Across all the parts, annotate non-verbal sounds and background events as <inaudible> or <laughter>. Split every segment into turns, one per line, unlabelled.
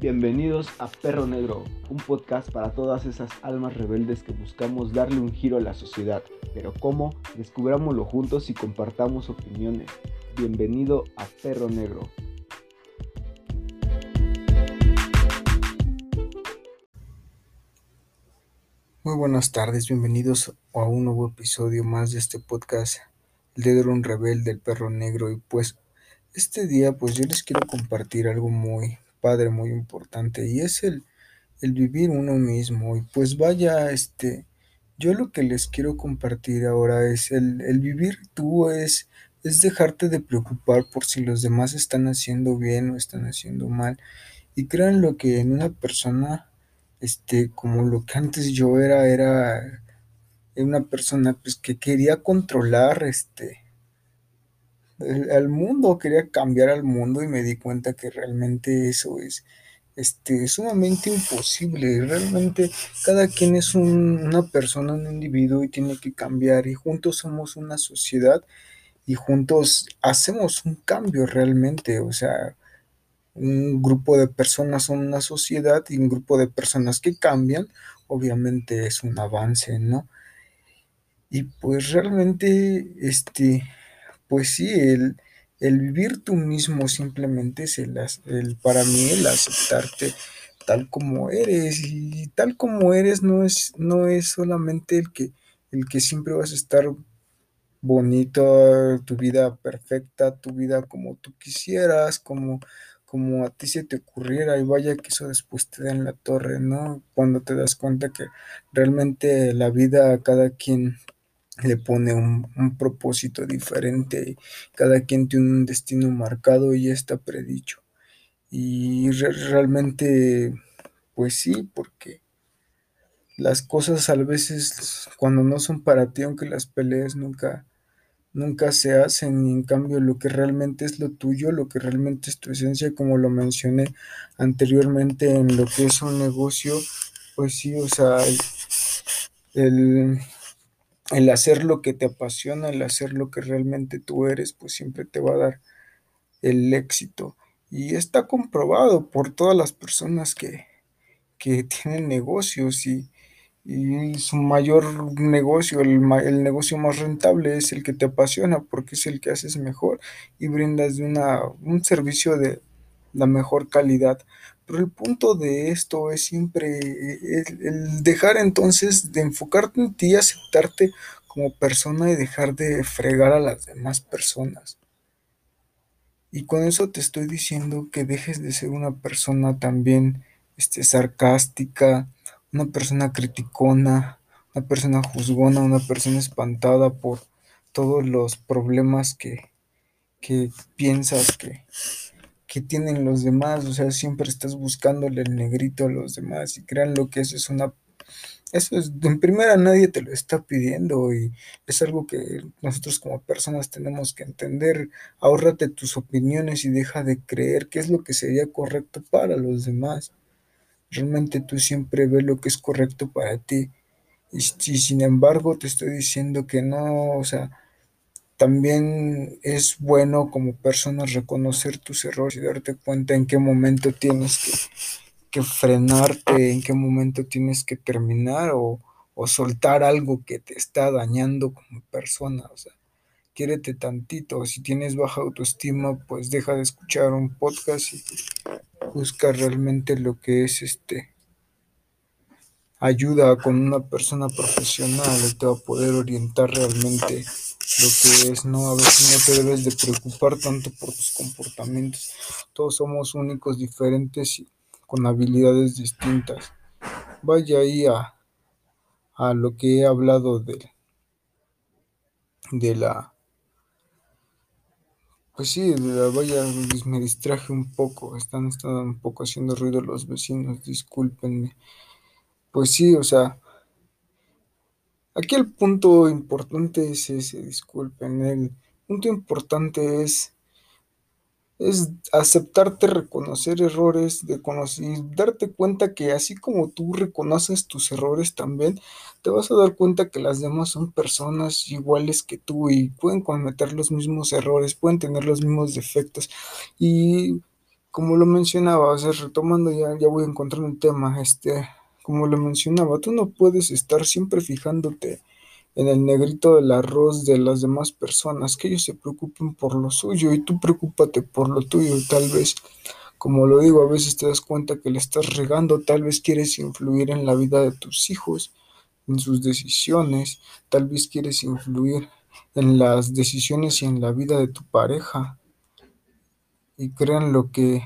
Bienvenidos a Perro Negro, un podcast para todas esas almas rebeldes que buscamos darle un giro a la sociedad. Pero ¿cómo? Descubrámoslo juntos y compartamos opiniones. Bienvenido a Perro Negro.
Muy buenas tardes, bienvenidos a un nuevo episodio más de este podcast, El dedo un rebelde, el perro negro. Y pues este día pues yo les quiero compartir algo muy padre, muy importante y es el, el vivir uno mismo. Y pues vaya, este, yo lo que les quiero compartir ahora es el, el vivir tú es, es dejarte de preocupar por si los demás están haciendo bien o están haciendo mal. Y crean lo que en una persona, este, como lo que antes yo era, era una persona pues que quería controlar, este, al mundo, quería cambiar al mundo y me di cuenta que realmente eso es este, sumamente imposible. Realmente cada quien es una persona, un individuo y tiene que cambiar y juntos somos una sociedad y juntos hacemos un cambio realmente. O sea, un grupo de personas son una sociedad y un grupo de personas que cambian, obviamente es un avance, ¿no? Y pues realmente, este, pues sí, el, el vivir tú mismo simplemente es el, el, para mí el aceptarte tal como eres y tal como eres no es, no es solamente el que, el que siempre vas a estar bonito, tu vida perfecta, tu vida como tú quisieras, como, como a ti se te ocurriera y vaya que eso después te da en la torre, ¿no? Cuando te das cuenta que realmente la vida a cada quien le pone un, propósito diferente, cada quien tiene un destino marcado y está predicho. Y realmente, pues sí, porque las cosas a veces cuando no son para ti, aunque las pelees nunca, nunca se hacen, y en cambio lo que realmente es lo tuyo, lo que realmente es tu esencia, como lo mencioné anteriormente en lo que es un negocio, pues sí, o sea, el hacer lo que te apasiona, el hacer lo que realmente tú eres, pues siempre te va a dar el éxito. Y está comprobado por todas las personas que, que tienen negocios y, su mayor negocio, el, el, negocio más rentable es el que te apasiona porque es el que haces mejor y brindas una, un servicio de la mejor calidad. Pero el punto de esto es siempre el, dejar entonces de enfocarte en ti, aceptarte como persona y dejar de fregar a las demás personas. Y con eso te estoy diciendo que dejes de ser una persona también este, sarcástica, una persona criticona, una persona juzgona, una persona espantada por todos los problemas que, que piensas que, que tienen los demás, o sea, siempre estás buscándole el negrito a los demás y crean lo que eso es una eso es, en primera nadie te lo está pidiendo y es algo que nosotros como personas tenemos que entender. Ahórrate tus opiniones y deja de creer qué es lo que sería correcto para los demás. Realmente tú siempre ves lo que es correcto para ti. Y si sin embargo te estoy diciendo que no, o sea, también es bueno como persona reconocer tus errores y darte cuenta en qué momento tienes que, frenarte, en qué momento tienes que terminar o, soltar algo que te está dañando como persona. O sea, quiérete tantito. Si tienes baja autoestima, pues deja de escuchar un podcast y busca realmente lo que es este ayuda con una persona profesional y te va a poder orientar realmente lo que es, ¿no? A veces no te debes de preocupar tanto por tus comportamientos. Todos somos únicos, diferentes y con habilidades distintas. Vaya ahí a, a lo que he hablado de, de la... Pues sí, de la, vaya, me distraje un poco, están, están un poco haciendo ruido los vecinos, discúlpenme. Pues sí, o sea, Aquí el punto importante es ese, disculpen, el punto importante es, es aceptarte, reconocer errores, de conocer, darte cuenta que así como tú reconoces tus errores también, te vas a dar cuenta que las demás son personas iguales que tú y pueden cometer los mismos errores, pueden tener los mismos defectos. Y como lo mencionaba, o retomando ya, ya voy a encontrar un tema, este, como lo mencionaba, tú no puedes estar siempre fijándote en el negrito del arroz de las demás personas, que ellos se preocupen por lo suyo y tú preocúpate por lo tuyo, tal vez, como lo digo, a veces te das cuenta que le estás regando, tal vez quieres influir en la vida de tus hijos, en sus decisiones, tal vez quieres influir en las decisiones y en la vida de tu pareja. Y crean lo que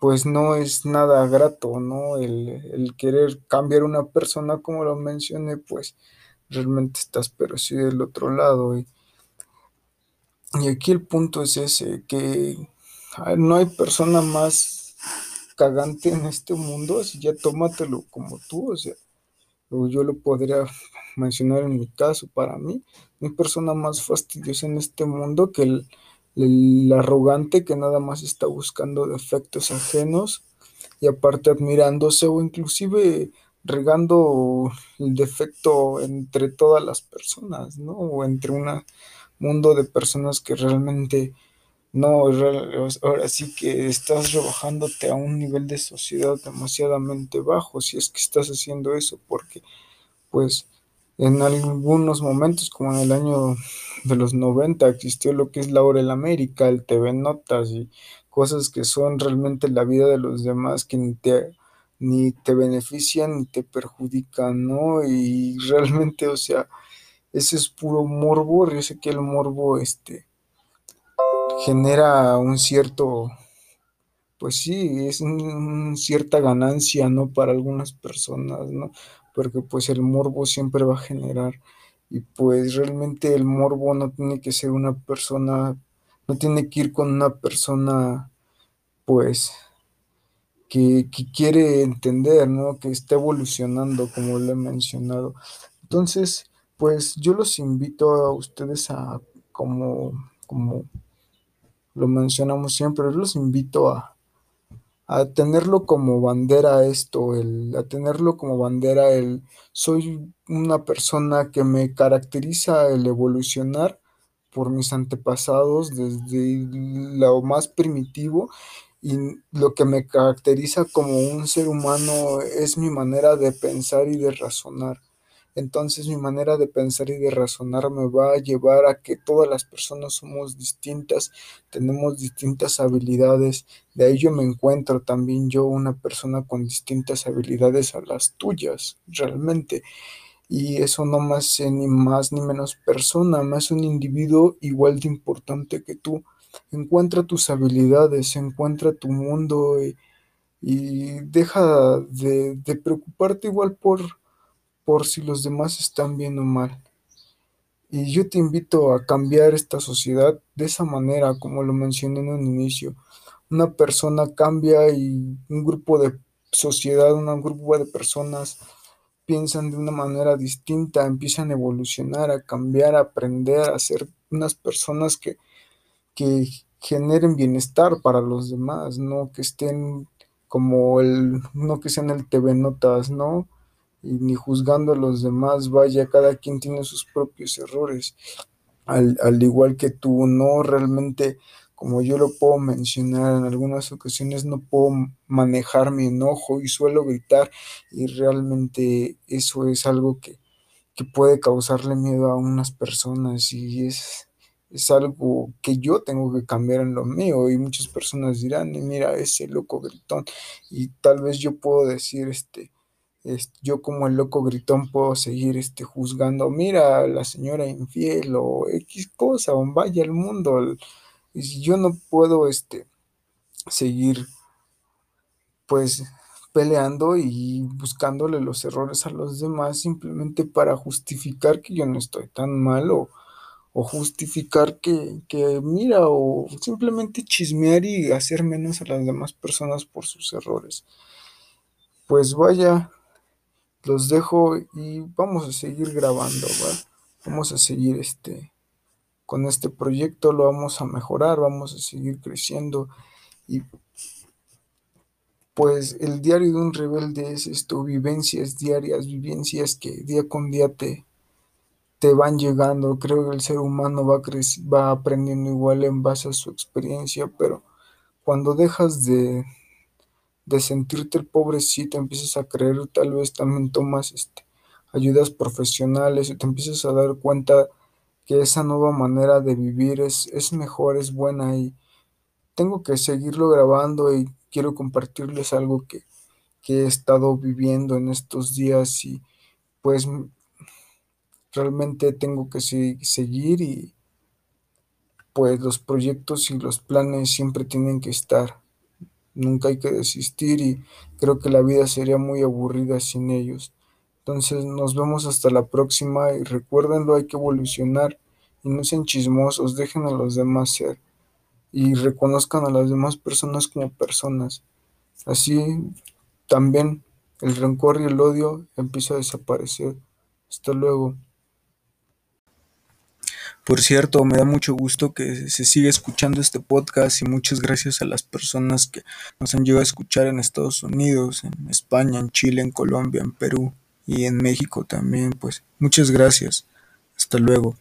pues no es nada grato, ¿no? El, el querer cambiar una persona, como lo mencioné, pues realmente estás pero sí del otro lado. Y, y aquí el punto es ese, que no hay persona más cagante en este mundo, así ya tómatelo como tú, o sea, yo lo podría mencionar en mi caso, para mí, no hay persona más fastidiosa en este mundo que el, el arrogante que nada más está buscando defectos ajenos y aparte admirándose o inclusive regando el defecto entre todas las personas, ¿no? O entre un mundo de personas que realmente no, ahora sí que estás rebajándote a un nivel de sociedad demasiadamente bajo si es que estás haciendo eso, porque pues en algunos momentos, como en el año de los 90, existió lo que es la hora en América, el TV Notas y cosas que son realmente la vida de los demás que ni te ni te benefician ni te perjudican, ¿no? Y <laughs> realmente, o sea, ese es puro morbo, yo sé que el morbo, este, genera un cierto, pues sí, es una cierta ganancia, ¿no? Para algunas personas, ¿no? Porque pues el morbo siempre va a generar, y pues realmente el morbo no tiene que ser una persona, no tiene que ir con una persona, pues, que, quiere entender, ¿no? Que está evolucionando, como lo he mencionado. Entonces, pues yo los invito a ustedes a, como, como lo mencionamos siempre, los invito a, a tenerlo como bandera esto, el, a tenerlo como bandera el soy una persona que me caracteriza el evolucionar por mis antepasados desde lo más primitivo y lo que me caracteriza como un ser humano es mi manera de pensar y de razonar. Entonces mi manera de pensar y de razonar me va a llevar a que todas las personas somos distintas, tenemos distintas habilidades. De ahí yo me encuentro también yo una persona con distintas habilidades a las tuyas, realmente. Y eso no me hace ni más ni menos persona, me hace un individuo igual de importante que tú encuentra tus habilidades, encuentra tu mundo y, deja de, preocuparte igual por, por si los demás están bien o mal. Y yo te invito a cambiar esta sociedad de esa manera, como lo mencioné en un inicio. Una persona cambia y un grupo de sociedad, un grupo de personas piensan de una manera distinta, empiezan a evolucionar, a cambiar, a aprender, a ser unas personas que que generen bienestar para los demás, no que estén como el, no que sean el TV Notas, ¿no? Y ni juzgando a los demás, vaya, cada quien tiene sus propios errores, al, al igual que tú, no realmente, como yo lo puedo mencionar en algunas ocasiones, no puedo manejar mi enojo y suelo gritar y realmente eso es algo que, que puede causarle miedo a unas personas y es es algo que yo tengo que cambiar en lo mío y muchas personas dirán, mira, ese loco gritón y tal vez yo puedo decir, este, yo como el loco gritón puedo seguir este, juzgando, mira, la señora infiel o X cosa, o vaya el mundo, y si yo no puedo este, seguir pues peleando y buscándole los errores a los demás simplemente para justificar que yo no estoy tan mal o o justificar que, que, mira, o simplemente chismear y hacer menos a las demás personas por sus errores. Pues vaya, los dejo y vamos a seguir grabando, ¿va? Vamos a seguir este con este proyecto, lo vamos a mejorar, vamos a seguir creciendo y pues el diario de un rebelde es esto, vivencias diarias, vivencias que día con día te, te van llegando. Creo que el ser humano va, va aprendiendo igual en base a su experiencia, pero cuando dejas de, de sentirte el pobrecito, empiezas a creer, tal vez también tomas este, ayudas profesionales y te empiezas a dar cuenta que esa nueva manera de vivir es, es mejor, es buena y tengo que seguirlo grabando y quiero compartirles algo que, que he estado viviendo en estos días y pues realmente tengo que seguir y pues los proyectos y los planes siempre tienen que estar. Nunca hay que desistir y creo que la vida sería muy aburrida sin ellos. Entonces nos vemos hasta la próxima y recuérdenlo, hay que evolucionar y no sean chismosos, dejen a los demás ser y reconozcan a las demás personas como personas. Así también el rencor y el odio empieza a desaparecer. Hasta luego. Por cierto, me da mucho gusto que se siga escuchando este podcast y muchas gracias a las personas que nos han llegado a escuchar en Estados Unidos, en España, en Chile, en Colombia, en Perú y en México también. Pues muchas gracias. Hasta luego.